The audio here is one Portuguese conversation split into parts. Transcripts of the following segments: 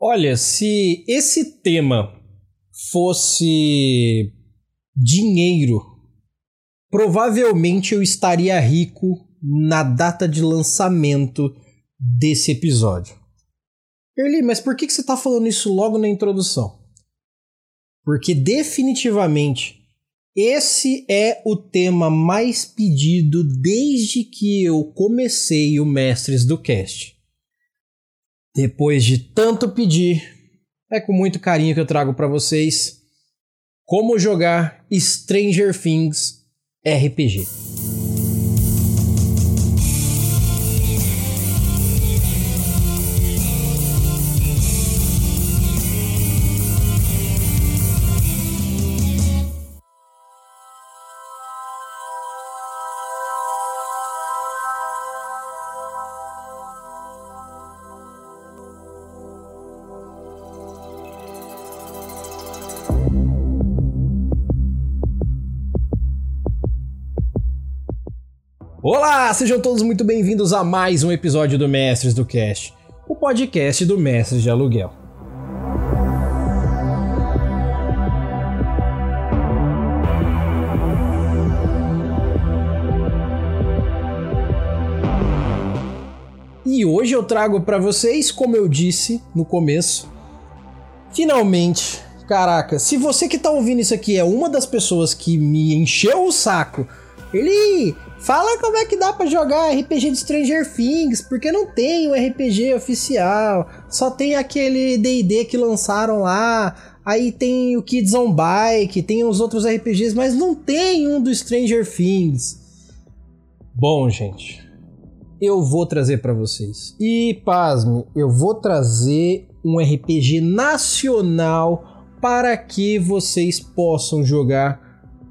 Olha, se esse tema fosse dinheiro, provavelmente eu estaria rico na data de lançamento desse episódio. Erli, mas por que você está falando isso logo na introdução? Porque definitivamente esse é o tema mais pedido desde que eu comecei o Mestres do Cast. Depois de tanto pedir, é com muito carinho que eu trago para vocês como jogar Stranger Things RPG. Olá, sejam todos muito bem-vindos a mais um episódio do Mestres do Cast, o podcast do Mestres de Aluguel. E hoje eu trago para vocês, como eu disse no começo, finalmente, caraca, se você que tá ouvindo isso aqui é uma das pessoas que me encheu o saco, ele Fala como é que dá para jogar RPG de Stranger Things, porque não tem um RPG oficial, só tem aquele D&D que lançaram lá, aí tem o Kids on Bike, tem os outros RPGs, mas não tem um do Stranger Things. Bom, gente, eu vou trazer para vocês. E pasme, eu vou trazer um RPG nacional para que vocês possam jogar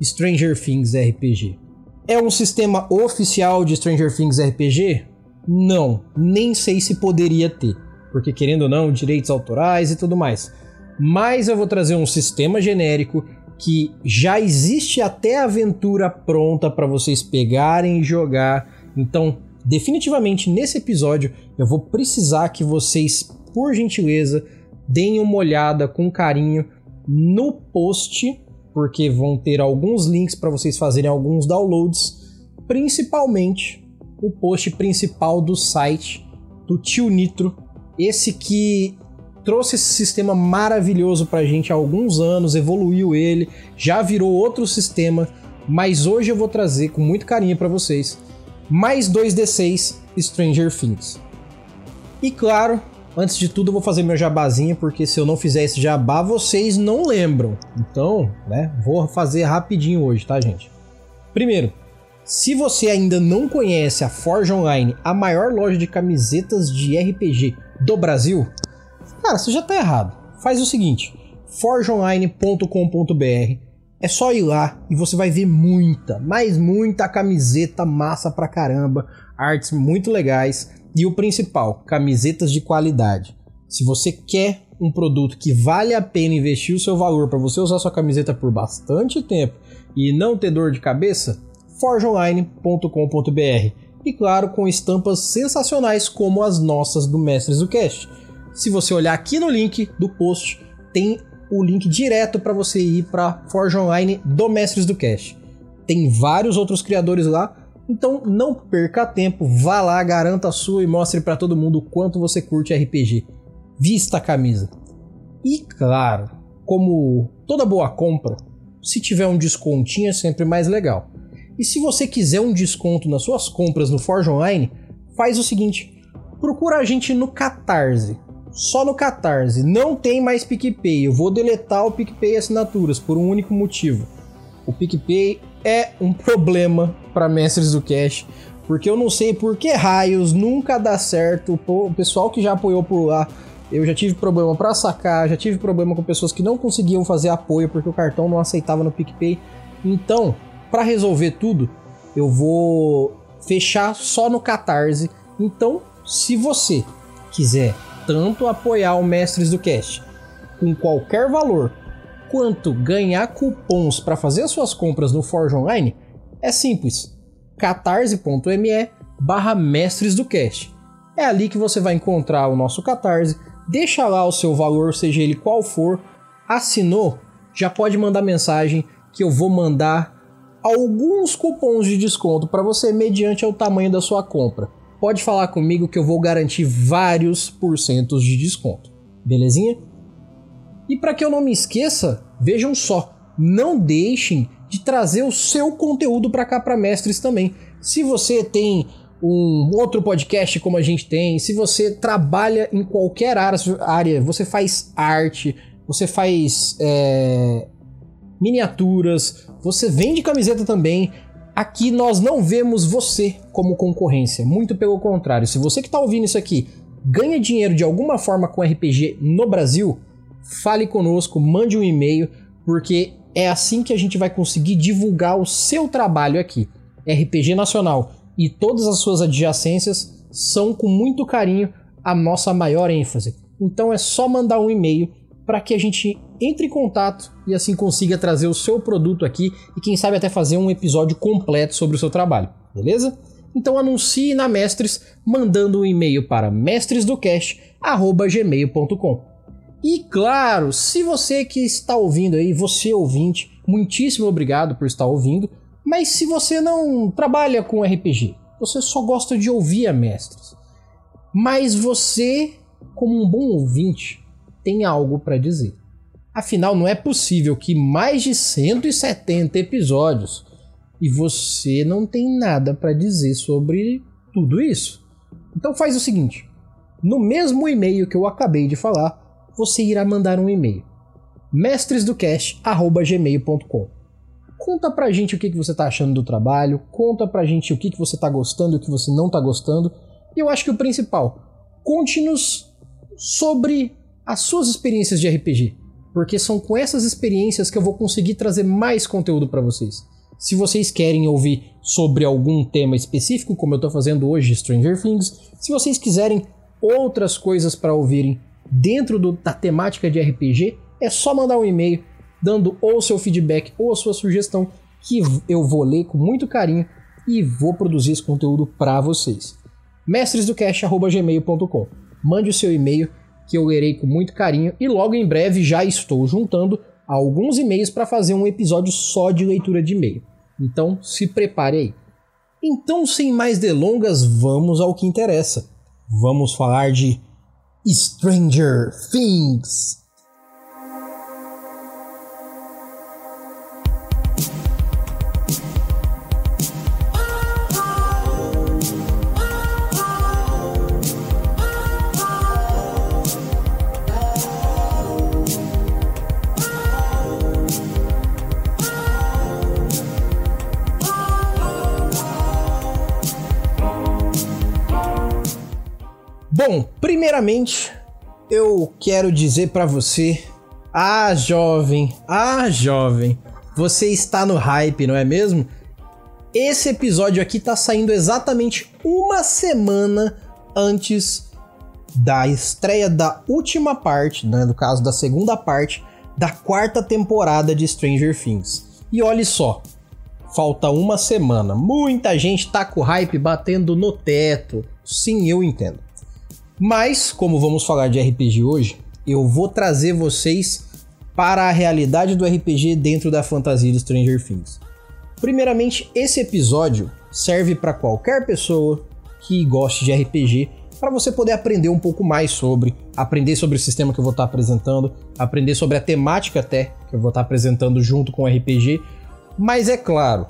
Stranger Things RPG. É um sistema oficial de Stranger Things RPG? Não, nem sei se poderia ter, porque querendo ou não, direitos autorais e tudo mais. Mas eu vou trazer um sistema genérico que já existe até aventura pronta para vocês pegarem e jogar. Então, definitivamente nesse episódio eu vou precisar que vocês, por gentileza, deem uma olhada com carinho no post porque vão ter alguns links para vocês fazerem alguns downloads, principalmente o post principal do site do Tio Nitro, esse que trouxe esse sistema maravilhoso para a gente há alguns anos, evoluiu ele, já virou outro sistema, mas hoje eu vou trazer com muito carinho para vocês mais 2D6 Stranger Things. E claro, Antes de tudo, eu vou fazer meu jabazinho, porque se eu não fizer esse jabá, vocês não lembram. Então, né, vou fazer rapidinho hoje, tá, gente? Primeiro, se você ainda não conhece a Forge Online, a maior loja de camisetas de RPG do Brasil, cara, você já tá errado. Faz o seguinte: forgeonline.com.br. É só ir lá e você vai ver muita, mas muita camiseta massa pra caramba, artes muito legais. E o principal, camisetas de qualidade. Se você quer um produto que vale a pena investir o seu valor para você usar sua camiseta por bastante tempo e não ter dor de cabeça, forgeonline.com.br. E claro, com estampas sensacionais como as nossas do Mestres do Cast. Se você olhar aqui no link do post, tem o link direto para você ir para Forge Online do Mestres do Cast. Tem vários outros criadores lá então não perca tempo, vá lá, garanta a sua e mostre para todo mundo o quanto você curte RPG. Vista a camisa. E claro, como toda boa compra, se tiver um descontinho é sempre mais legal. E se você quiser um desconto nas suas compras no Forge Online, faz o seguinte: procura a gente no Catarse. Só no Catarse. Não tem mais PicPay. Eu vou deletar o PicPay Assinaturas por um único motivo. O PicPay é um problema para mestres do cash, porque eu não sei por que raios nunca dá certo. O pessoal que já apoiou por lá, eu já tive problema para sacar, já tive problema com pessoas que não conseguiam fazer apoio porque o cartão não aceitava no PicPay. Então, para resolver tudo, eu vou fechar só no Catarse. Então, se você quiser tanto apoiar o Mestres do Cast com qualquer valor, quanto ganhar cupons para fazer as suas compras no Forge Online, é simples. catarse.me barra mestres do cast. É ali que você vai encontrar o nosso Catarse, deixa lá o seu valor, seja ele qual for, assinou, já pode mandar mensagem que eu vou mandar alguns cupons de desconto para você mediante o tamanho da sua compra. Pode falar comigo que eu vou garantir vários porcentos de desconto. Belezinha? E para que eu não me esqueça, vejam só, não deixem de trazer o seu conteúdo para cá para mestres também. Se você tem um outro podcast como a gente tem, se você trabalha em qualquer área, você faz arte, você faz é, miniaturas, você vende camiseta também. Aqui nós não vemos você como concorrência, muito pelo contrário. Se você que está ouvindo isso aqui ganha dinheiro de alguma forma com RPG no Brasil, fale conosco, mande um e-mail, porque é assim que a gente vai conseguir divulgar o seu trabalho aqui. RPG Nacional e todas as suas adjacências são com muito carinho a nossa maior ênfase. Então é só mandar um e-mail para que a gente entre em contato e assim consiga trazer o seu produto aqui e quem sabe até fazer um episódio completo sobre o seu trabalho, beleza? Então anuncie na Mestres mandando um e-mail para mestresdocast@gmail.com. E claro, se você que está ouvindo aí, você ouvinte, muitíssimo obrigado por estar ouvindo. Mas se você não trabalha com RPG, você só gosta de ouvir a Mestres, mas você, como um bom ouvinte, tem algo para dizer. Afinal, não é possível que mais de 170 episódios e você não tem nada para dizer sobre tudo isso. Então faz o seguinte: no mesmo e-mail que eu acabei de falar, você irá mandar um e-mail mestresdocast@gmail.com. Conta pra gente o que, que você tá achando do trabalho, conta pra gente o que, que você tá gostando e o que você não tá gostando. E eu acho que o principal, conte-nos sobre as suas experiências de RPG, porque são com essas experiências que eu vou conseguir trazer mais conteúdo para vocês. Se vocês querem ouvir sobre algum tema específico, como eu estou fazendo hoje, Stranger Things, se vocês quiserem outras coisas para ouvirem dentro do, da temática de RPG, é só mandar um e-mail dando ou seu feedback ou a sua sugestão que eu vou ler com muito carinho e vou produzir esse conteúdo para vocês. mestresdocast@gmail.com. Mande o seu e-mail que eu lerei com muito carinho e logo em breve já estou juntando alguns e-mails para fazer um episódio só de leitura de e-mail. Então, se prepare aí. Então, sem mais delongas, vamos ao que interessa. Vamos falar de Stranger Things. Bom, primeiramente, eu quero dizer para você, ah, jovem, ah, jovem, você está no hype, não é mesmo? Esse episódio aqui tá saindo exatamente uma semana antes da estreia da última parte, né, no caso da segunda parte da quarta temporada de Stranger Things. E olhe só, falta uma semana. Muita gente tá com o hype batendo no teto. Sim, eu entendo. Mas, como vamos falar de RPG hoje, eu vou trazer vocês para a realidade do RPG dentro da fantasia de Stranger Things. Primeiramente, esse episódio serve para qualquer pessoa que goste de RPG, para você poder aprender um pouco mais sobre, aprender sobre o sistema que eu vou estar apresentando, aprender sobre a temática até que eu vou estar apresentando junto com o RPG. Mas é claro,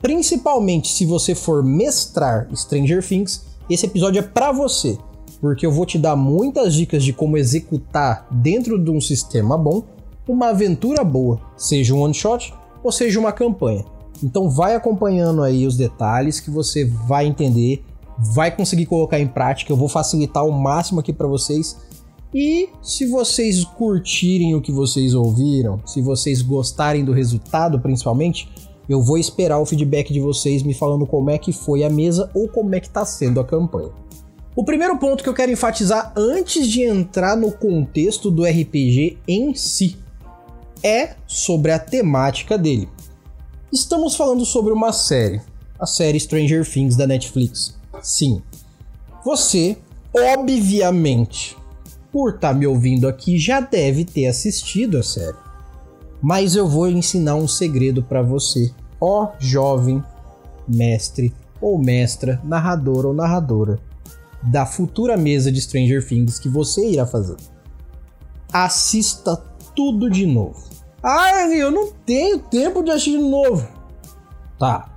principalmente se você for mestrar Stranger Things, esse episódio é para você porque eu vou te dar muitas dicas de como executar dentro de um sistema bom uma aventura boa, seja um one shot ou seja uma campanha. Então vai acompanhando aí os detalhes que você vai entender, vai conseguir colocar em prática. Eu vou facilitar o máximo aqui para vocês. E se vocês curtirem o que vocês ouviram, se vocês gostarem do resultado, principalmente, eu vou esperar o feedback de vocês me falando como é que foi a mesa ou como é que tá sendo a campanha. O primeiro ponto que eu quero enfatizar antes de entrar no contexto do RPG em si é sobre a temática dele. Estamos falando sobre uma série, a série Stranger Things da Netflix. Sim, você, obviamente, por estar tá me ouvindo aqui, já deve ter assistido a série. Mas eu vou ensinar um segredo para você, ó jovem mestre ou mestra, narrador ou narradora da futura mesa de Stranger Things que você irá fazer. Assista tudo de novo. Ah, eu não tenho tempo de assistir de novo. Tá,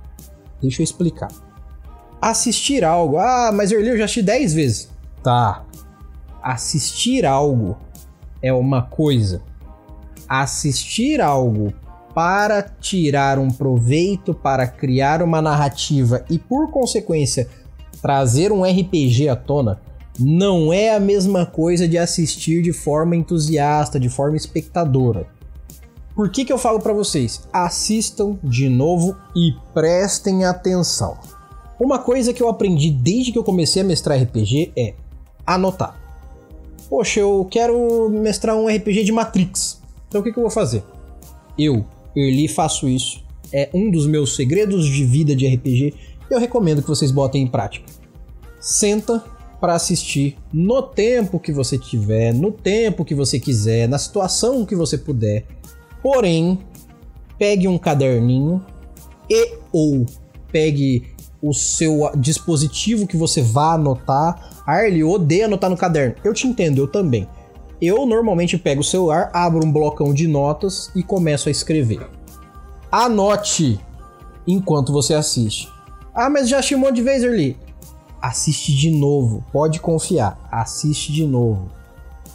deixa eu explicar. Assistir algo. Ah, mas Early eu já assisti 10 vezes. Tá. Assistir algo é uma coisa. Assistir algo para tirar um proveito, para criar uma narrativa e, por consequência, trazer um RPG à tona, não é a mesma coisa de assistir de forma entusiasta, de forma espectadora. Por que, que eu falo para vocês? Assistam de novo e prestem atenção. Uma coisa que eu aprendi desde que eu comecei a mestrar RPG é anotar. Poxa, eu quero mestrar um RPG de Matrix. Então o que, que eu vou fazer? Eu Early faço isso. É um dos meus segredos de vida de RPG eu recomendo que vocês botem em prática. Senta para assistir no tempo que você tiver, no tempo que você quiser, na situação que você puder. Porém, pegue um caderninho e ou pegue o seu dispositivo que você vá anotar. Arlie odeia anotar no caderno. Eu te entendo, eu também. Eu normalmente pego o celular, abro um blocão de notas e começo a escrever. Anote enquanto você assiste. Ah, mas já assisti um monte de vezes, Early. Assiste de novo, pode confiar. Assiste de novo.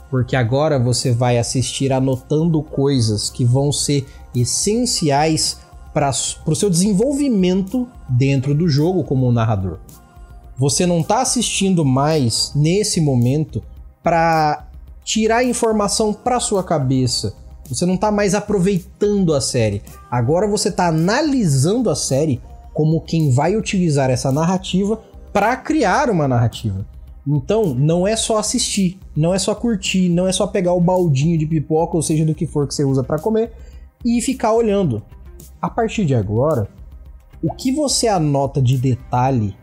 Porque agora você vai assistir anotando coisas que vão ser essenciais para o seu desenvolvimento dentro do jogo como narrador. Você não está assistindo mais nesse momento para tirar informação para sua cabeça. Você não está mais aproveitando a série. Agora você está analisando a série como quem vai utilizar essa narrativa para criar uma narrativa. Então, não é só assistir, não é só curtir, não é só pegar o baldinho de pipoca, ou seja, do que for que você usa para comer, e ficar olhando. A partir de agora, o que você anota de detalhe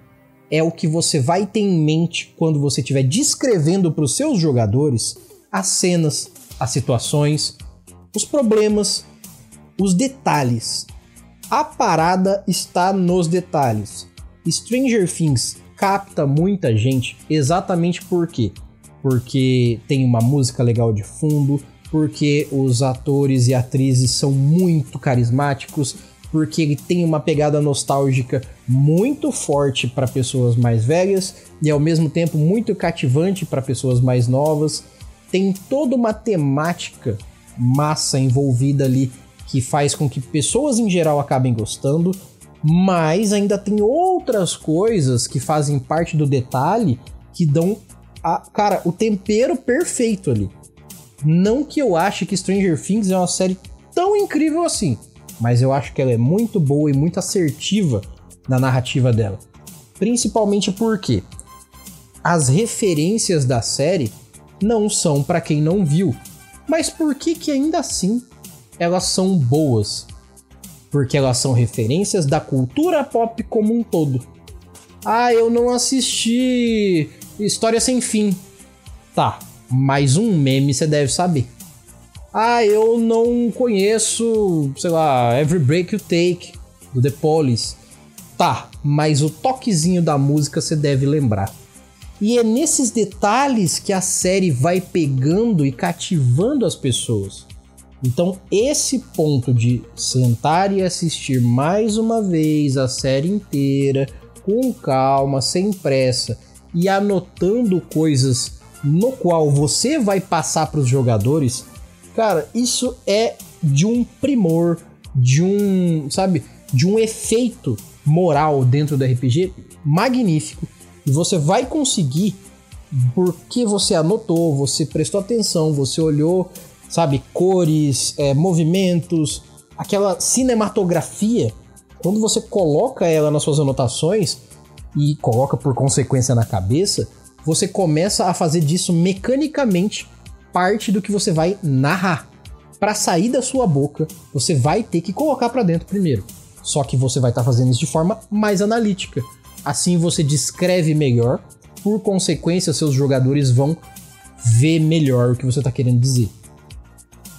é o que você vai ter em mente quando você estiver descrevendo para os seus jogadores as cenas, as situações, os problemas, os detalhes. A parada está nos detalhes. Stranger Things capta muita gente exatamente por quê? Porque tem uma música legal de fundo, porque os atores e atrizes são muito carismáticos, porque ele tem uma pegada nostálgica muito forte para pessoas mais velhas e ao mesmo tempo muito cativante para pessoas mais novas tem toda uma temática massa envolvida ali que faz com que pessoas em geral acabem gostando, mas ainda tem outras coisas que fazem parte do detalhe que dão a, cara, o tempero perfeito ali. Não que eu ache que Stranger Things é uma série tão incrível assim, mas eu acho que ela é muito boa e muito assertiva na narrativa dela. Principalmente porque as referências da série não são para quem não viu. Mas por que que ainda assim elas são boas? Porque elas são referências da cultura pop como um todo. Ah, eu não assisti História Sem Fim. Tá, mais um meme você deve saber. Ah, eu não conheço, sei lá, Every Break You Take, do The Police. Tá, mas o toquezinho da música você deve lembrar. E é nesses detalhes que a série vai pegando e cativando as pessoas. Então, esse ponto de sentar e assistir mais uma vez a série inteira, com calma, sem pressa e anotando coisas no qual você vai passar para os jogadores, cara, isso é de um primor, de um, sabe, de um efeito moral dentro do RPG magnífico. E você vai conseguir porque você anotou, você prestou atenção, você olhou, sabe, cores, é, movimentos, aquela cinematografia. Quando você coloca ela nas suas anotações e coloca por consequência na cabeça, você começa a fazer disso mecanicamente parte do que você vai narrar. Para sair da sua boca, você vai ter que colocar para dentro primeiro. Só que você vai estar tá fazendo isso de forma mais analítica. Assim você descreve melhor, por consequência, seus jogadores vão ver melhor o que você está querendo dizer.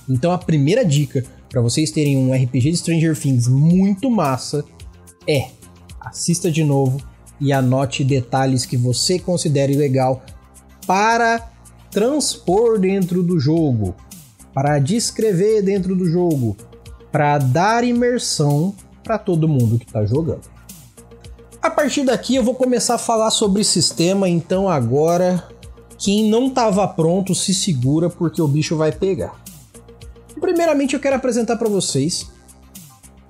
Então a primeira dica para vocês terem um RPG de Stranger Things muito massa é assista de novo e anote detalhes que você considere legal para transpor dentro do jogo, para descrever dentro do jogo, para dar imersão para todo mundo que está jogando. A partir daqui eu vou começar a falar sobre sistema, então agora quem não estava pronto se segura porque o bicho vai pegar. Primeiramente eu quero apresentar para vocês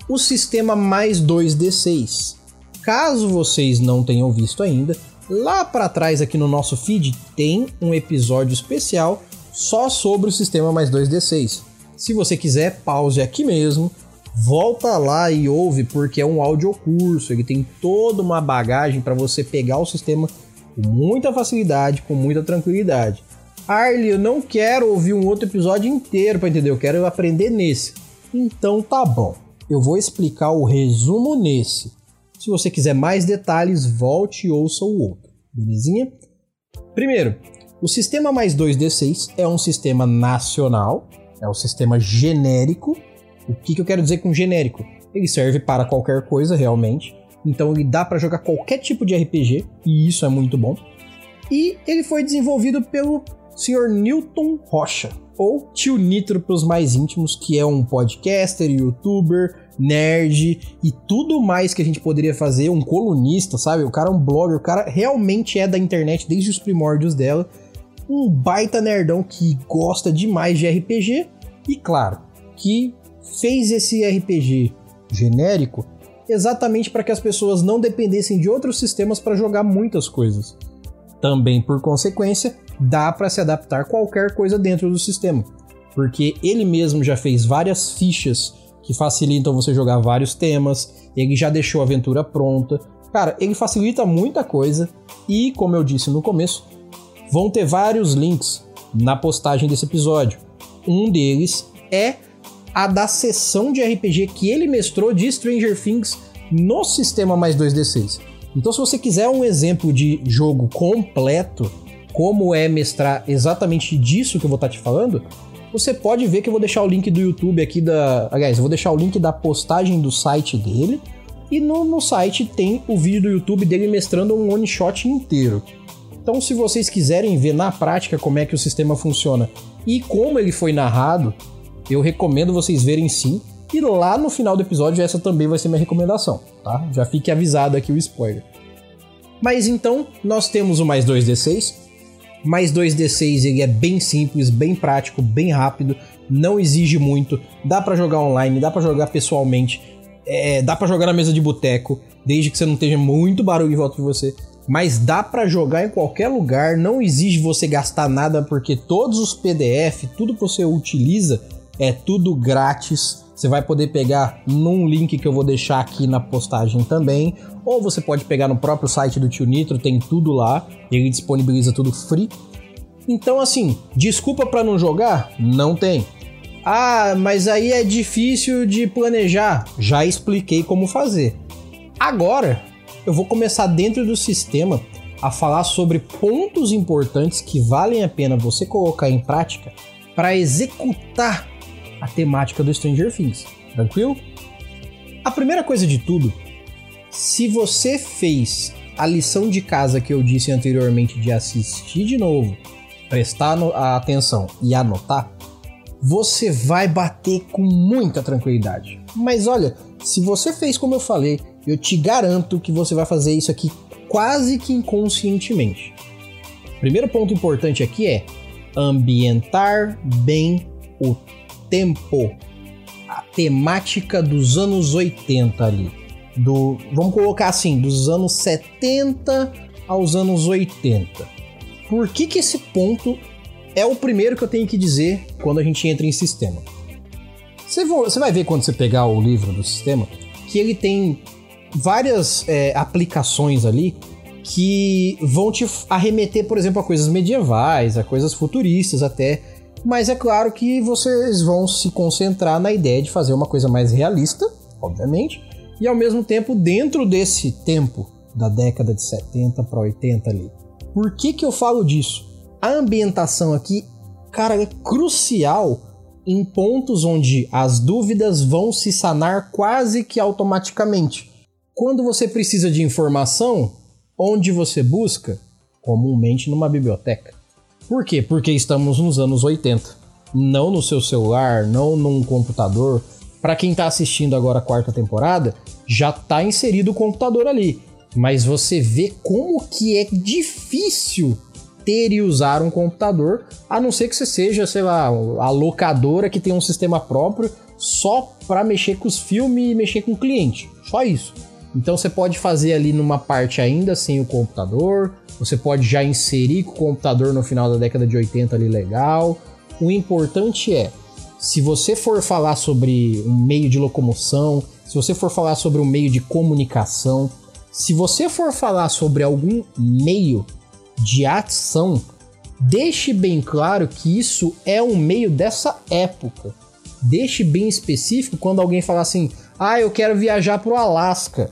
o sistema mais 2D6. Caso vocês não tenham visto ainda, lá para trás aqui no nosso feed tem um episódio especial só sobre o sistema mais 2D6. Se você quiser, pause aqui mesmo, volta lá e ouve porque é um audiocurso, ele tem toda uma bagagem para você pegar o sistema com muita facilidade, com muita tranquilidade. Arlie, eu não quero ouvir um outro episódio inteiro para entender, eu quero aprender nesse. Então tá bom, eu vou explicar o resumo nesse. Se você quiser mais detalhes, volte e ouça o outro, belezinha? Primeiro, o sistema mais 2D6 é um sistema nacional, é um sistema genérico. O que, que eu quero dizer com genérico? Ele serve para qualquer coisa realmente, então ele dá para jogar qualquer tipo de RPG, e isso é muito bom. E ele foi desenvolvido pelo Sr. Newton Rocha, ou Tio Nitro para os mais íntimos, que é um podcaster, youtuber, nerd e tudo mais que a gente poderia fazer, um colunista, sabe? O cara é um blogger, o cara realmente é da internet desde os primórdios dela. Um baita nerdão que gosta demais de RPG e, claro, que fez esse RPG genérico exatamente para que as pessoas não dependessem de outros sistemas para jogar muitas coisas. Também, por consequência, dá para se adaptar qualquer coisa dentro do sistema, porque ele mesmo já fez várias fichas que facilitam você jogar vários temas, ele já deixou a aventura pronta. Cara, ele facilita muita coisa e, como eu disse no começo, vão ter vários links na postagem desse episódio. Um deles é a da sessão de RPG que ele mestrou de Stranger Things no sistema mais 2D6. Então, se você quiser um exemplo de jogo completo, como é mestrar exatamente disso que eu vou estar tá te falando, você pode ver que eu vou deixar o link do YouTube aqui da. Aliás, eu vou deixar o link da postagem do site dele. E no, no site tem o vídeo do YouTube dele mestrando um one shot inteiro. Então, se vocês quiserem ver na prática como é que o sistema funciona e como ele foi narrado, eu recomendo vocês verem sim. E lá no final do episódio, essa também vai ser minha recomendação, tá? Já fique avisado aqui o spoiler. Mas então, nós temos o mais 2d6, mais 2d6 ele é bem simples, bem prático, bem rápido, não exige muito, dá para jogar online, dá para jogar pessoalmente, é, dá para jogar na mesa de boteco, desde que você não tenha muito barulho em volta de você. Mas dá para jogar em qualquer lugar, não exige você gastar nada porque todos os PDF, tudo que você utiliza é tudo grátis. Você vai poder pegar num link que eu vou deixar aqui na postagem também, ou você pode pegar no próprio site do Tio Nitro, tem tudo lá, ele disponibiliza tudo free. Então, assim, desculpa para não jogar? Não tem. Ah, mas aí é difícil de planejar. Já expliquei como fazer. Agora, eu vou começar dentro do sistema a falar sobre pontos importantes que valem a pena você colocar em prática para executar a temática do Stranger Things. Tranquilo? A primeira coisa de tudo se você fez a lição de casa que eu disse anteriormente de assistir de novo, prestar atenção e anotar, você vai bater com muita tranquilidade. Mas olha, se você fez como eu falei, eu te garanto que você vai fazer isso aqui quase que inconscientemente. Primeiro ponto importante aqui é ambientar bem o tempo, a temática dos anos 80 ali do, vamos colocar assim, dos anos 70 aos anos 80. Por que que esse ponto é o primeiro que eu tenho que dizer quando a gente entra em sistema? Você, vai ver quando você pegar o livro do sistema que ele tem várias é, aplicações ali que vão te arremeter, por exemplo, a coisas medievais, a coisas futuristas até. Mas é claro que vocês vão se concentrar na ideia de fazer uma coisa mais realista, obviamente, e ao mesmo tempo dentro desse tempo da década de 70 para 80 ali. Por que que eu falo disso? a ambientação aqui, cara, é crucial em pontos onde as dúvidas vão se sanar quase que automaticamente. Quando você precisa de informação, onde você busca? Comumente numa biblioteca. Por quê? Porque estamos nos anos 80. Não no seu celular, não num computador. Para quem está assistindo agora a quarta temporada, já está inserido o computador ali. Mas você vê como que é difícil ter e usar um computador, a não ser que você seja, sei lá, a locadora que tem um sistema próprio só para mexer com os filmes e mexer com o cliente. Só isso. Então você pode fazer ali numa parte ainda sem o computador, você pode já inserir com o computador no final da década de 80 ali legal. O importante é, se você for falar sobre um meio de locomoção, se você for falar sobre um meio de comunicação, se você for falar sobre algum meio de ação, deixe bem claro que isso é um meio dessa época. Deixe bem específico quando alguém falar assim: "Ah, eu quero viajar para o Alasca".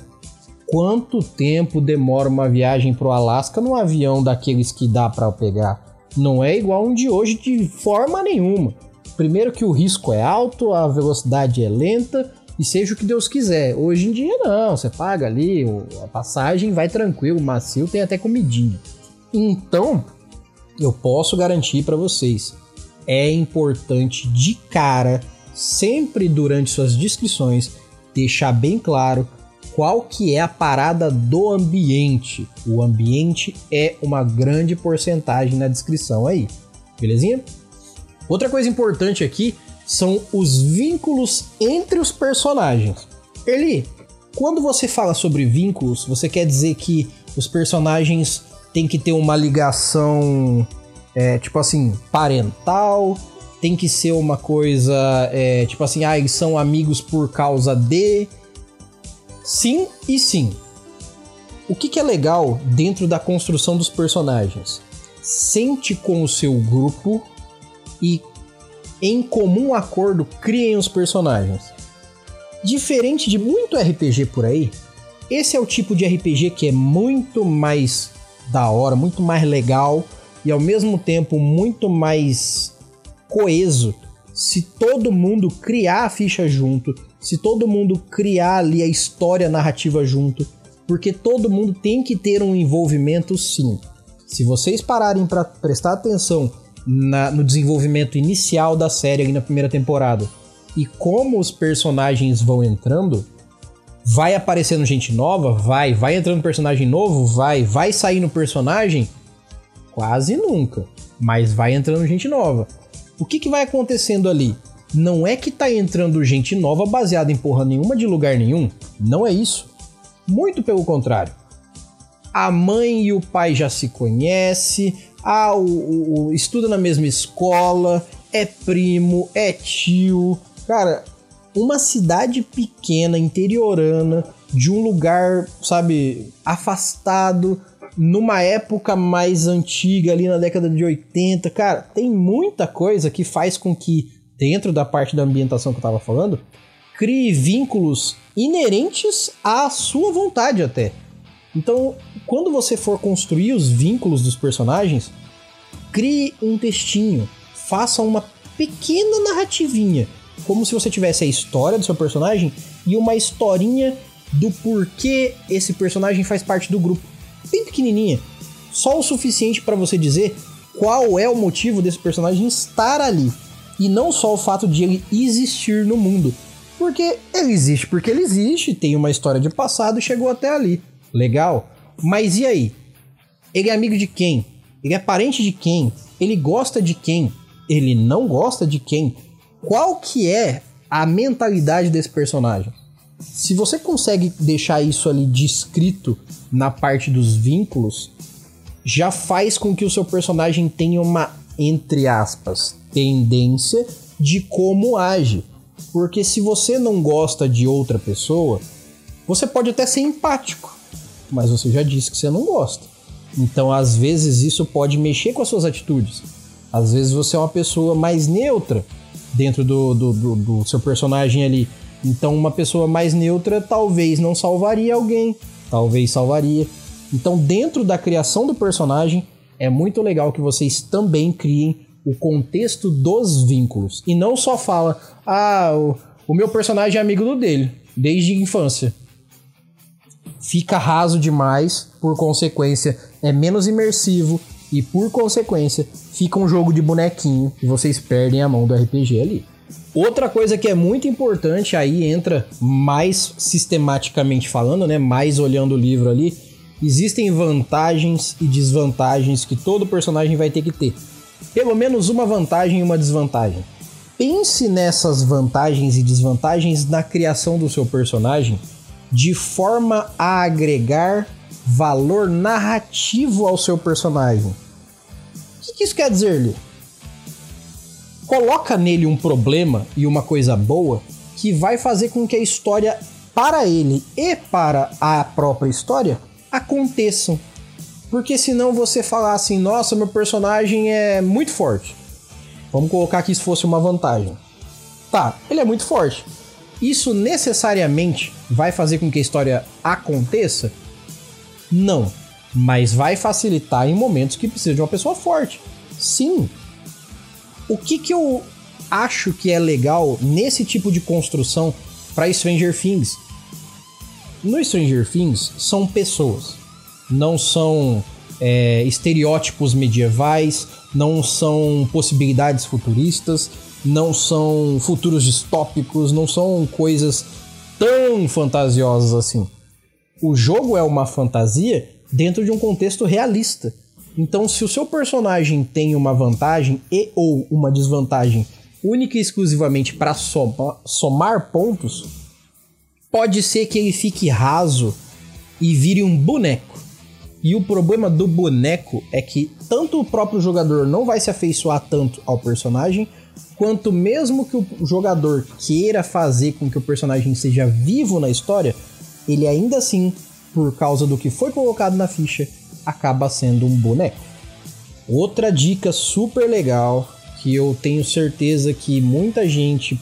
Quanto tempo demora uma viagem para o Alasca num avião daqueles que dá para pegar? Não é igual um de hoje de forma nenhuma. Primeiro que o risco é alto, a velocidade é lenta e seja o que Deus quiser. Hoje em dia não, você paga ali a passagem, vai tranquilo, macio, tem até comidinha. Então, eu posso garantir para vocês, é importante de cara, sempre durante suas descrições, deixar bem claro qual que é a parada do ambiente. O ambiente é uma grande porcentagem na descrição aí, belezinha? Outra coisa importante aqui são os vínculos entre os personagens. Eli, quando você fala sobre vínculos, você quer dizer que os personagens tem que ter uma ligação, é, tipo assim, parental, tem que ser uma coisa, é, tipo assim, ah, eles são amigos por causa de. Sim e sim. O que, que é legal dentro da construção dos personagens? Sente com o seu grupo e, em comum acordo, criem os personagens. Diferente de muito RPG por aí, esse é o tipo de RPG que é muito mais da hora, muito mais legal e ao mesmo tempo muito mais coeso se todo mundo criar a ficha junto, se todo mundo criar ali a história narrativa junto, porque todo mundo tem que ter um envolvimento sim. Se vocês pararem para prestar atenção na, no desenvolvimento inicial da série na primeira temporada e como os personagens vão entrando, Vai aparecendo gente nova? Vai. Vai entrando personagem novo? Vai. Vai saindo personagem? Quase nunca. Mas vai entrando gente nova. O que, que vai acontecendo ali? Não é que tá entrando gente nova baseada em porra nenhuma de lugar nenhum. Não é isso. Muito pelo contrário. A mãe e o pai já se conhecem, ah, o, o, o, estuda na mesma escola, é primo, é tio. Cara, uma cidade pequena, interiorana, de um lugar, sabe, afastado, numa época mais antiga, ali na década de 80. Cara, tem muita coisa que faz com que, dentro da parte da ambientação que eu tava falando, crie vínculos inerentes à sua vontade até. Então, quando você for construir os vínculos dos personagens, crie um textinho, faça uma pequena narrativinha como se você tivesse a história do seu personagem e uma historinha do porquê esse personagem faz parte do grupo. Bem pequenininha. Só o suficiente para você dizer qual é o motivo desse personagem estar ali. E não só o fato de ele existir no mundo. Porque ele existe porque ele existe, tem uma história de passado e chegou até ali. Legal. Mas e aí? Ele é amigo de quem? Ele é parente de quem? Ele gosta de quem? Ele não gosta de quem? qual que é a mentalidade desse personagem. Se você consegue deixar isso ali descrito na parte dos vínculos, já faz com que o seu personagem tenha uma, entre aspas, tendência de como age. Porque se você não gosta de outra pessoa, você pode até ser empático, mas você já disse que você não gosta. Então, às vezes, isso pode mexer com as suas atitudes. Às vezes, você é uma pessoa mais neutra dentro do, do, do, do seu personagem ali. Então, uma pessoa mais neutra talvez não salvaria alguém, talvez salvaria. Então, dentro da criação do personagem, é muito legal que vocês também criem o contexto dos vínculos. E não só fala, ah, o, o meu personagem é amigo do dele, desde a infância. Fica raso demais, por consequência, é menos imersivo e por consequência, fica um jogo de bonequinho e vocês perdem a mão do RPG ali. Outra coisa que é muito importante, aí entra mais sistematicamente falando, né? Mais olhando o livro ali. Existem vantagens e desvantagens que todo personagem vai ter que ter. Pelo menos uma vantagem e uma desvantagem. Pense nessas vantagens e desvantagens na criação do seu personagem de forma a agregar valor narrativo ao seu personagem. O que, isso quer dizer? Coloca nele um problema e uma coisa boa que vai fazer com que a história para ele e para a própria história aconteçam. Porque senão você falar assim, nossa, meu personagem é muito forte. Vamos colocar que isso fosse uma vantagem. Tá, ele é muito forte. Isso necessariamente vai fazer com que a história aconteça? Não. Mas vai facilitar em momentos que precisa de uma pessoa forte. Sim. O que, que eu acho que é legal nesse tipo de construção para Stranger Things? No Stranger Things são pessoas, não são é, estereótipos medievais, não são possibilidades futuristas, não são futuros distópicos, não são coisas tão fantasiosas assim. O jogo é uma fantasia dentro de um contexto realista. Então, se o seu personagem tem uma vantagem e ou uma desvantagem única e exclusivamente para soma, somar pontos, pode ser que ele fique raso e vire um boneco. E o problema do boneco é que tanto o próprio jogador não vai se afeiçoar tanto ao personagem, quanto mesmo que o jogador queira fazer com que o personagem seja vivo na história, ele ainda assim, por causa do que foi colocado na ficha, acaba sendo um boneco. Outra dica super legal que eu tenho certeza que muita gente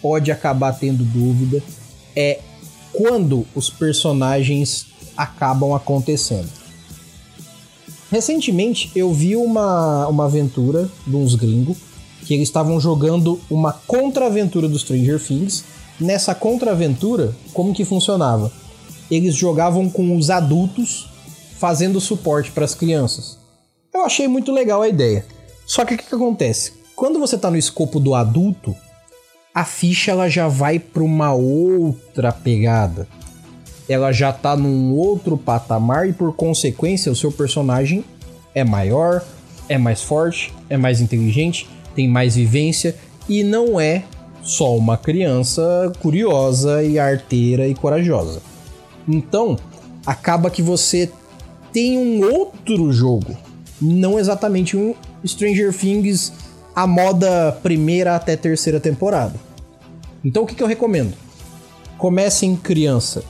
pode acabar tendo dúvida é quando os personagens acabam acontecendo. Recentemente eu vi uma, uma aventura de uns gringos que eles estavam jogando uma contra-aventura do Stranger Things. Nessa contra-aventura, como que funcionava? Eles jogavam com os adultos fazendo suporte para as crianças. Eu achei muito legal a ideia. Só que o que, que acontece? Quando você está no escopo do adulto, a ficha ela já vai para uma outra pegada. Ela já está num outro patamar e por consequência o seu personagem é maior, é mais forte, é mais inteligente tem mais vivência e não é só uma criança curiosa e arteira e corajosa. Então, acaba que você tem um outro jogo, não exatamente um Stranger Things a moda primeira até terceira temporada. Então, o que, que eu recomendo? Comecem criança.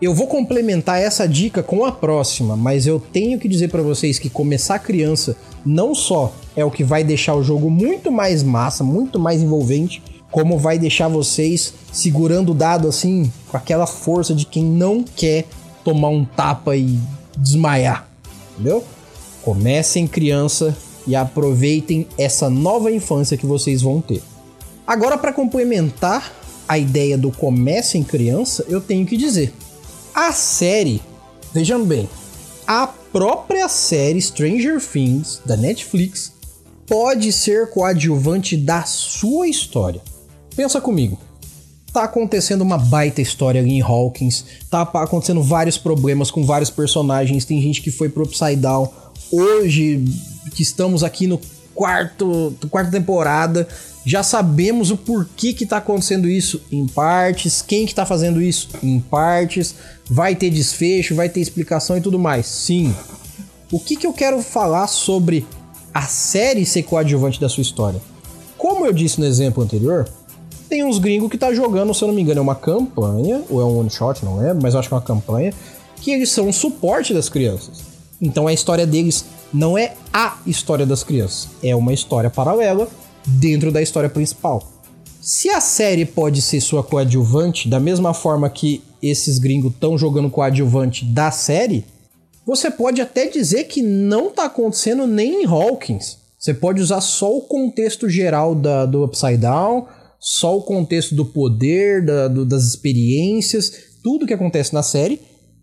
Eu vou complementar essa dica com a próxima, mas eu tenho que dizer para vocês que começar criança não só é o que vai deixar o jogo muito mais massa, muito mais envolvente, como vai deixar vocês segurando o dado assim, com aquela força de quem não quer tomar um tapa e desmaiar, entendeu? Comecem criança e aproveitem essa nova infância que vocês vão ter. Agora, para complementar a ideia do comecem criança, eu tenho que dizer: a série, vejam bem, a própria série Stranger Things da Netflix pode ser coadjuvante da sua história. Pensa comigo. Tá acontecendo uma baita história em Hawkins, tá acontecendo vários problemas com vários personagens, tem gente que foi pro Upside Down. Hoje, que estamos aqui no quarto, quarta temporada, já sabemos o porquê que tá acontecendo isso em partes, quem que tá fazendo isso em partes, vai ter desfecho, vai ter explicação e tudo mais. Sim. O que que eu quero falar sobre a série ser coadjuvante da sua história? Como eu disse no exemplo anterior, tem uns gringos que tá jogando, se eu não me engano, é uma campanha, ou é um one shot, não é, mas eu acho que é uma campanha, que eles são o suporte das crianças. Então a história deles não é a história das crianças, é uma história paralela dentro da história principal. Se a série pode ser sua coadjuvante, da mesma forma que esses gringos estão jogando coadjuvante da série, você pode até dizer que não tá acontecendo nem em Hawkins. Você pode usar só o contexto geral da, do Upside Down, só o contexto do poder, da, do, das experiências, tudo que acontece na série,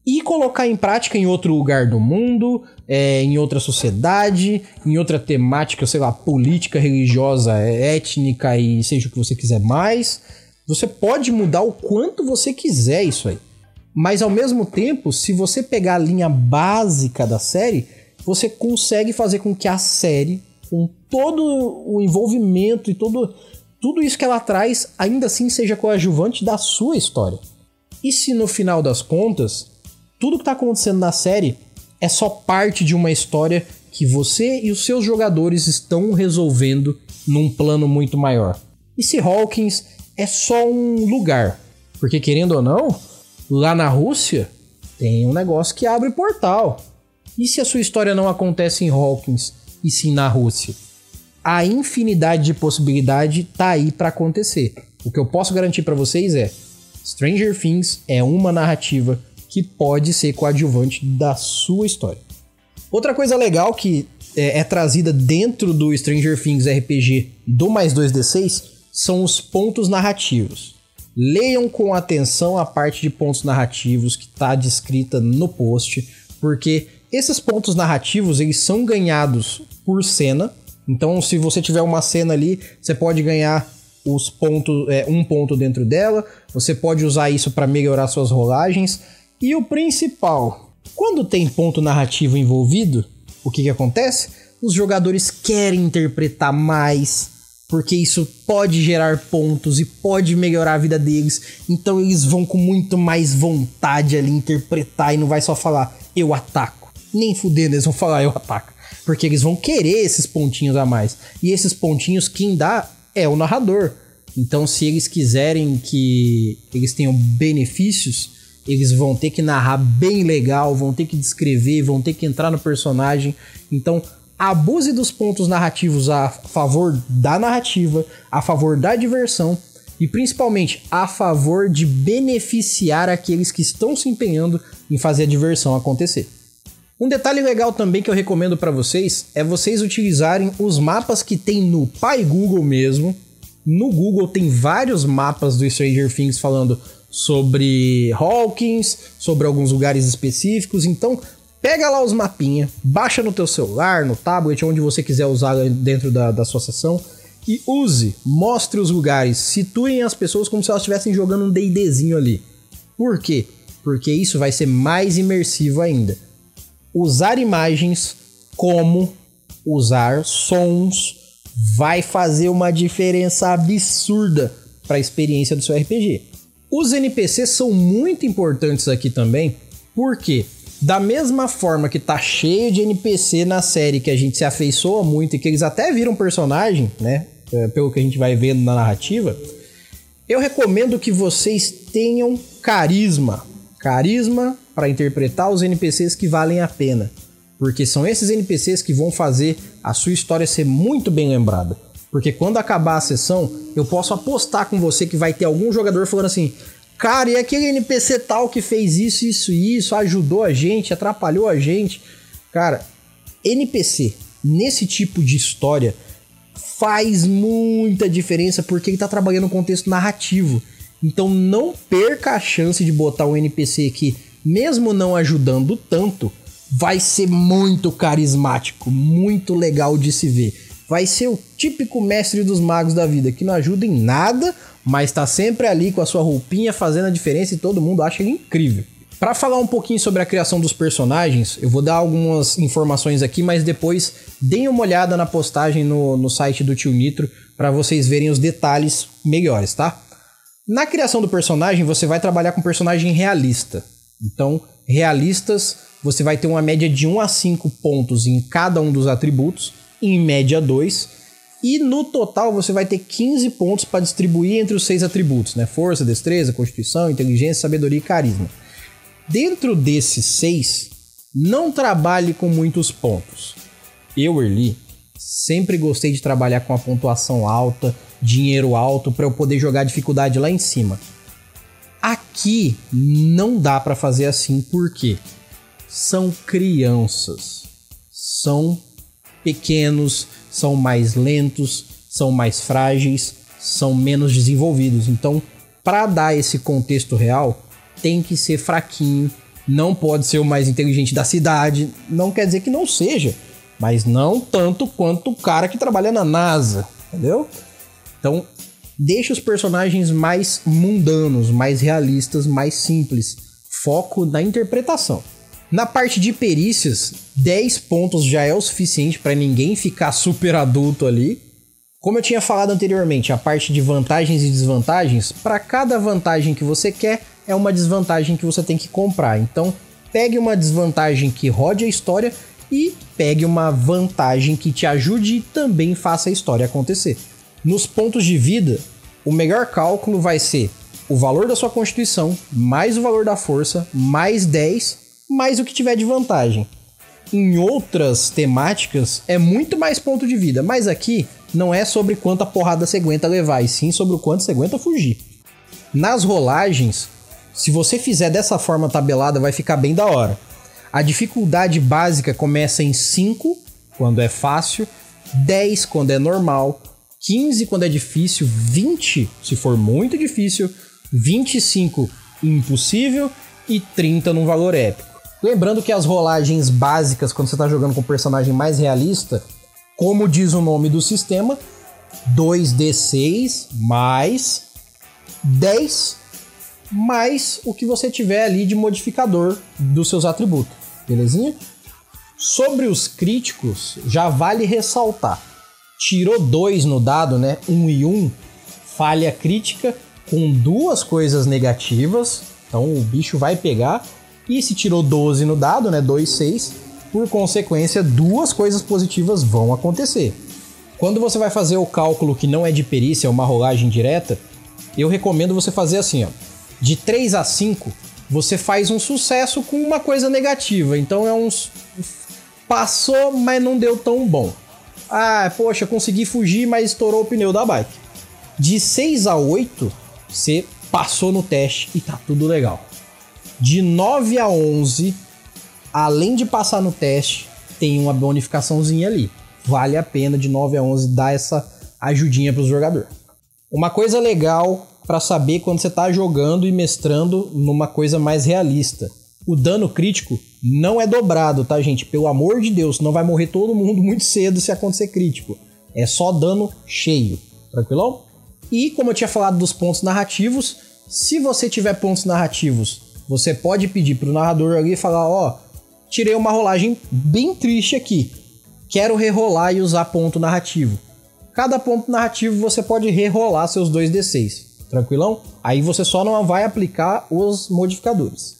e colocar em prática em outro lugar do mundo, é, em outra sociedade, em outra temática, sei lá, política, religiosa, étnica e seja o que você quiser mais. Você pode mudar o quanto você quiser isso aí. Mas ao mesmo tempo, se você pegar a linha básica da série, você consegue fazer com que a série, com todo o envolvimento e todo, tudo isso que ela traz, ainda assim seja coadjuvante da sua história. E se no final das contas tudo que está acontecendo na série é só parte de uma história que você e os seus jogadores estão resolvendo num plano muito maior. E se Hawkins é só um lugar, porque querendo ou não, lá na Rússia tem um negócio que abre portal. E se a sua história não acontece em Hawkins e sim na Rússia? A infinidade de possibilidade tá aí para acontecer. O que eu posso garantir para vocês é Stranger Things é uma narrativa que pode ser coadjuvante da sua história. Outra coisa legal que é, é trazida dentro do Stranger Things RPG do mais 2D6 são os pontos narrativos. Leiam com atenção a parte de pontos narrativos que está descrita no post, porque esses pontos narrativos eles são ganhados por cena. Então, se você tiver uma cena ali, você pode ganhar os pontos, é, um ponto dentro dela. Você pode usar isso para melhorar suas rolagens. E o principal, quando tem ponto narrativo envolvido, o que, que acontece? Os jogadores querem interpretar mais, porque isso pode gerar pontos e pode melhorar a vida deles. Então eles vão com muito mais vontade ali interpretar e não vai só falar eu ataco. Nem fudendo, eles vão falar eu ataco. Porque eles vão querer esses pontinhos a mais. E esses pontinhos quem dá é o narrador. Então se eles quiserem que eles tenham benefícios, eles vão ter que narrar bem legal, vão ter que descrever, vão ter que entrar no personagem. Então, abuse dos pontos narrativos a favor da narrativa, a favor da diversão e principalmente a favor de beneficiar aqueles que estão se empenhando em fazer a diversão acontecer. Um detalhe legal também que eu recomendo para vocês é vocês utilizarem os mapas que tem no Pai Google mesmo. No Google tem vários mapas do Stranger Things falando sobre Hawkins, sobre alguns lugares específicos. Então, pega lá os mapinha, baixa no teu celular, no tablet, onde você quiser usar dentro da, da sua sessão e use, mostre os lugares, situem as pessoas como se elas estivessem jogando um D&Dzinho ali. Por quê? Porque isso vai ser mais imersivo ainda. Usar imagens como usar sons vai fazer uma diferença absurda para a experiência do seu RPG. Os NPCs são muito importantes aqui também, porque da mesma forma que tá cheio de NPC na série que a gente se afeiçoa muito e que eles até viram personagem, né? É, pelo que a gente vai vendo na narrativa, eu recomendo que vocês tenham carisma. Carisma para interpretar os NPCs que valem a pena. Porque são esses NPCs que vão fazer a sua história ser muito bem lembrada. Porque quando acabar a sessão, eu posso apostar com você que vai ter algum jogador falando assim: Cara, e aquele NPC tal que fez isso, isso e isso, ajudou a gente, atrapalhou a gente. Cara, NPC nesse tipo de história faz muita diferença porque ele tá trabalhando no contexto narrativo. Então não perca a chance de botar um NPC que, mesmo não ajudando tanto, vai ser muito carismático, muito legal de se ver vai ser o típico mestre dos magos da vida, que não ajuda em nada, mas tá sempre ali com a sua roupinha fazendo a diferença e todo mundo acha ele incrível. Para falar um pouquinho sobre a criação dos personagens, eu vou dar algumas informações aqui, mas depois deem uma olhada na postagem no, no site do Tio Nitro para vocês verem os detalhes melhores, tá? Na criação do personagem, você vai trabalhar com personagem realista. Então, realistas, você vai ter uma média de 1 a 5 pontos em cada um dos atributos em média 2. E no total você vai ter 15 pontos para distribuir entre os seis atributos, né? Força, destreza, constituição, inteligência, sabedoria e carisma. Dentro desses seis, não trabalhe com muitos pontos. Eu, Erli, sempre gostei de trabalhar com a pontuação alta, dinheiro alto, para eu poder jogar dificuldade lá em cima. Aqui não dá para fazer assim, por quê? são crianças. São pequenos, são mais lentos, são mais frágeis, são menos desenvolvidos. Então, para dar esse contexto real, tem que ser fraquinho, não pode ser o mais inteligente da cidade. Não quer dizer que não seja, mas não tanto quanto o cara que trabalha na NASA, entendeu? Então, deixa os personagens mais mundanos, mais realistas, mais simples. Foco na interpretação. Na parte de perícias, 10 pontos já é o suficiente para ninguém ficar super adulto ali. Como eu tinha falado anteriormente, a parte de vantagens e desvantagens, para cada vantagem que você quer, é uma desvantagem que você tem que comprar. Então, pegue uma desvantagem que rode a história e pegue uma vantagem que te ajude e também faça a história acontecer. Nos pontos de vida, o melhor cálculo vai ser o valor da sua constituição mais o valor da força mais 10 mais o que tiver de vantagem. Em outras temáticas é muito mais ponto de vida, mas aqui não é sobre quanta porrada você aguenta levar, e sim sobre o quanto você aguenta fugir. Nas rolagens, se você fizer dessa forma tabelada, vai ficar bem da hora. A dificuldade básica começa em 5, quando é fácil, 10 quando é normal, 15 quando é difícil, 20 se for muito difícil, 25 impossível e 30 num valor épico. Lembrando que as rolagens básicas, quando você está jogando com um personagem mais realista, como diz o nome do sistema, 2d6 mais 10 mais o que você tiver ali de modificador dos seus atributos, belezinha? Sobre os críticos, já vale ressaltar. Tirou dois no dado, né? Um e um, falha crítica com duas coisas negativas. Então o bicho vai pegar. E se tirou 12 no dado, né? 2, 6, por consequência, duas coisas positivas vão acontecer. Quando você vai fazer o cálculo que não é de perícia, é uma rolagem direta, eu recomendo você fazer assim, ó. De 3 a 5, você faz um sucesso com uma coisa negativa. Então é uns. Passou, mas não deu tão bom. Ah, poxa, consegui fugir, mas estourou o pneu da bike. De 6 a 8, você passou no teste e tá tudo legal. De 9 a 11, além de passar no teste, tem uma bonificaçãozinha ali. Vale a pena de 9 a 11 dar essa ajudinha para o jogador. Uma coisa legal para saber quando você está jogando e mestrando numa coisa mais realista. O dano crítico não é dobrado, tá, gente? Pelo amor de Deus, não vai morrer todo mundo muito cedo se acontecer crítico. É só dano cheio, tranquilão? E como eu tinha falado dos pontos narrativos, se você tiver pontos narrativos, você pode pedir pro narrador ali e falar, ó, oh, tirei uma rolagem bem triste aqui. Quero rerolar e usar ponto narrativo. Cada ponto narrativo você pode rerolar seus 2d6. Tranquilão? Aí você só não vai aplicar os modificadores.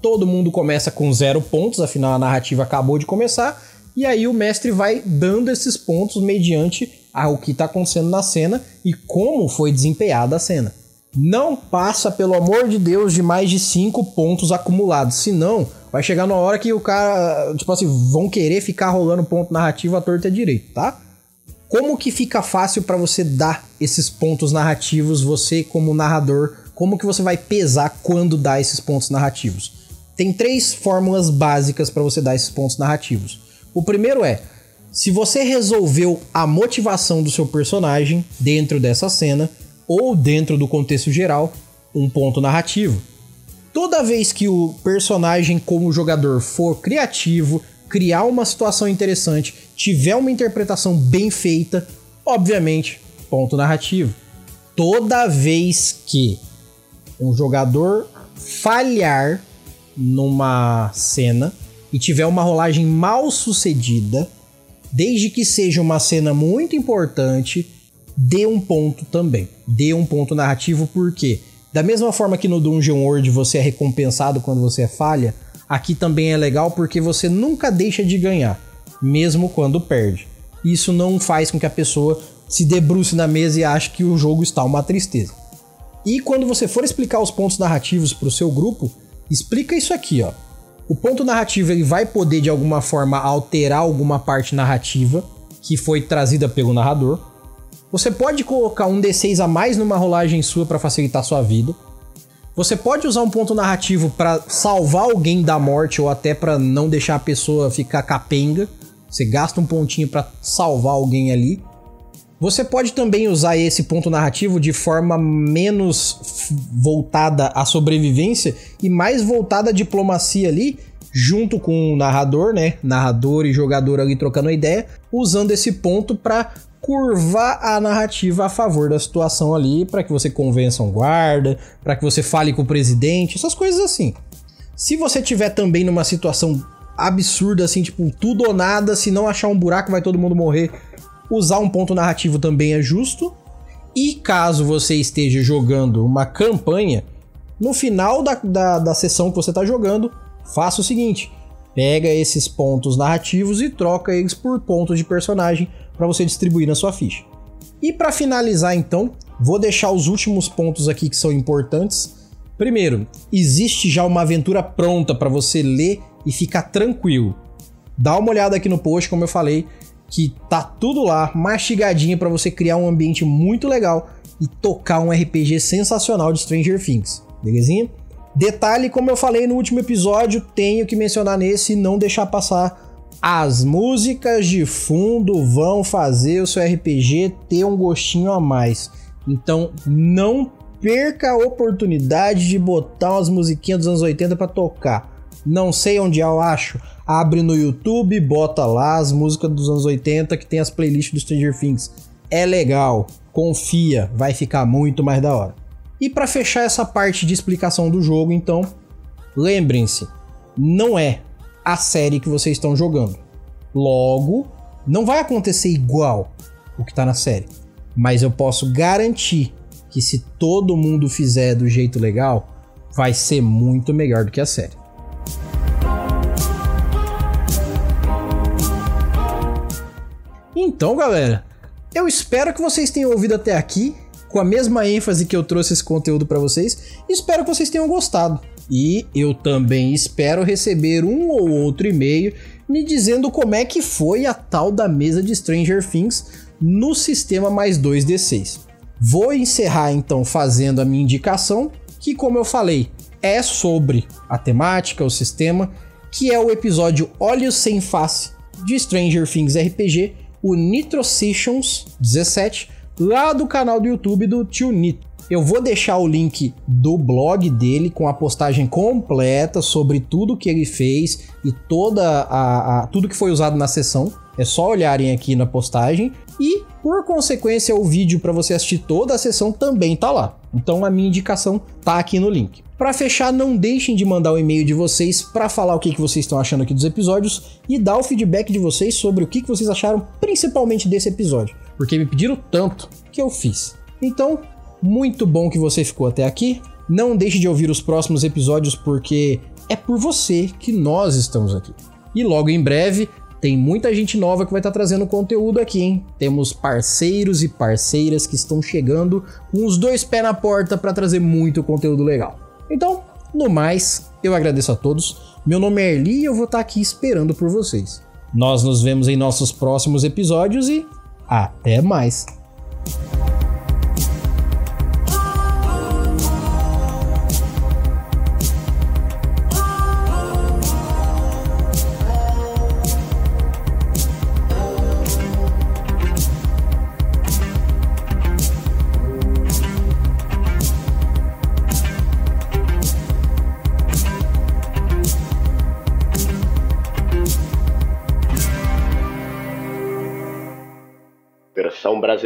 Todo mundo começa com zero pontos, afinal a narrativa acabou de começar. E aí o mestre vai dando esses pontos mediante ao que está acontecendo na cena e como foi desempenhada a cena. Não passa, pelo amor de Deus, de mais de 5 pontos acumulados. Senão, vai chegar numa hora que o cara, tipo assim, vão querer ficar rolando ponto narrativo à torta direito, tá? Como que fica fácil para você dar esses pontos narrativos, você como narrador, como que você vai pesar quando dá esses pontos narrativos? Tem três fórmulas básicas para você dar esses pontos narrativos. O primeiro é, se você resolveu a motivação do seu personagem dentro dessa cena, ou dentro do contexto geral, um ponto narrativo. Toda vez que o personagem, como jogador, for criativo, criar uma situação interessante, tiver uma interpretação bem feita, obviamente, ponto narrativo. Toda vez que um jogador falhar numa cena e tiver uma rolagem mal sucedida, desde que seja uma cena muito importante, dê um ponto também. Dê um ponto narrativo, porque da mesma forma que no Dungeon World você é recompensado quando você é falha, aqui também é legal porque você nunca deixa de ganhar, mesmo quando perde. Isso não faz com que a pessoa se debruce na mesa e ache que o jogo está uma tristeza. E quando você for explicar os pontos narrativos para o seu grupo, explica isso aqui, ó. O ponto narrativo ele vai poder de alguma forma alterar alguma parte narrativa que foi trazida pelo narrador. Você pode colocar um D6 a mais numa rolagem sua para facilitar sua vida. Você pode usar um ponto narrativo para salvar alguém da morte ou até para não deixar a pessoa ficar capenga. Você gasta um pontinho para salvar alguém ali. Você pode também usar esse ponto narrativo de forma menos voltada à sobrevivência e mais voltada à diplomacia ali, junto com o narrador, né? Narrador e jogador ali trocando ideia, usando esse ponto para curvar a narrativa a favor da situação ali, para que você convença um guarda, para que você fale com o presidente, essas coisas assim. Se você tiver também numa situação absurda assim, tipo, tudo ou nada, se não achar um buraco vai todo mundo morrer, usar um ponto narrativo também é justo. E caso você esteja jogando uma campanha, no final da, da, da sessão que você está jogando, faça o seguinte: pega esses pontos narrativos e troca eles por pontos de personagem para você distribuir na sua ficha. E para finalizar, então, vou deixar os últimos pontos aqui que são importantes. Primeiro, existe já uma aventura pronta para você ler e ficar tranquilo. Dá uma olhada aqui no post, como eu falei, que tá tudo lá, mastigadinho para você criar um ambiente muito legal e tocar um RPG sensacional de Stranger Things. Belezinha? Detalhe, como eu falei no último episódio, tenho que mencionar nesse e não deixar passar as músicas de fundo vão fazer o seu RPG ter um gostinho a mais. Então não perca a oportunidade de botar umas musiquinhas dos anos 80 para tocar. Não sei onde eu acho. Abre no YouTube, bota lá as músicas dos anos 80 que tem as playlists do Stranger Things. É legal, confia, vai ficar muito mais da hora. E para fechar essa parte de explicação do jogo, então, lembrem-se, não é a série que vocês estão jogando. Logo, não vai acontecer igual o que está na série. Mas eu posso garantir que se todo mundo fizer do jeito legal, vai ser muito melhor do que a série. Então, galera, eu espero que vocês tenham ouvido até aqui com a mesma ênfase que eu trouxe esse conteúdo para vocês. Espero que vocês tenham gostado. E eu também espero receber um ou outro e-mail me dizendo como é que foi a tal da mesa de Stranger Things no sistema mais 2D6. Vou encerrar então fazendo a minha indicação, que como eu falei, é sobre a temática, o sistema, que é o episódio Olhos Sem Face de Stranger Things RPG, o Nitro Sessions 17, lá do canal do YouTube do Tio Nitro. Eu vou deixar o link do blog dele com a postagem completa sobre tudo que ele fez e toda a, a tudo que foi usado na sessão. É só olharem aqui na postagem e, por consequência, o vídeo para você assistir toda a sessão também tá lá. Então a minha indicação tá aqui no link. Para fechar, não deixem de mandar o e-mail de vocês para falar o que, que vocês estão achando aqui dos episódios e dar o feedback de vocês sobre o que, que vocês acharam principalmente desse episódio, porque me pediram tanto que eu fiz. Então, muito bom que você ficou até aqui. Não deixe de ouvir os próximos episódios porque é por você que nós estamos aqui. E logo em breve tem muita gente nova que vai estar trazendo conteúdo aqui, hein? Temos parceiros e parceiras que estão chegando com os dois pés na porta para trazer muito conteúdo legal. Então, no mais, eu agradeço a todos. Meu nome é Erli e eu vou estar aqui esperando por vocês. Nós nos vemos em nossos próximos episódios e até mais!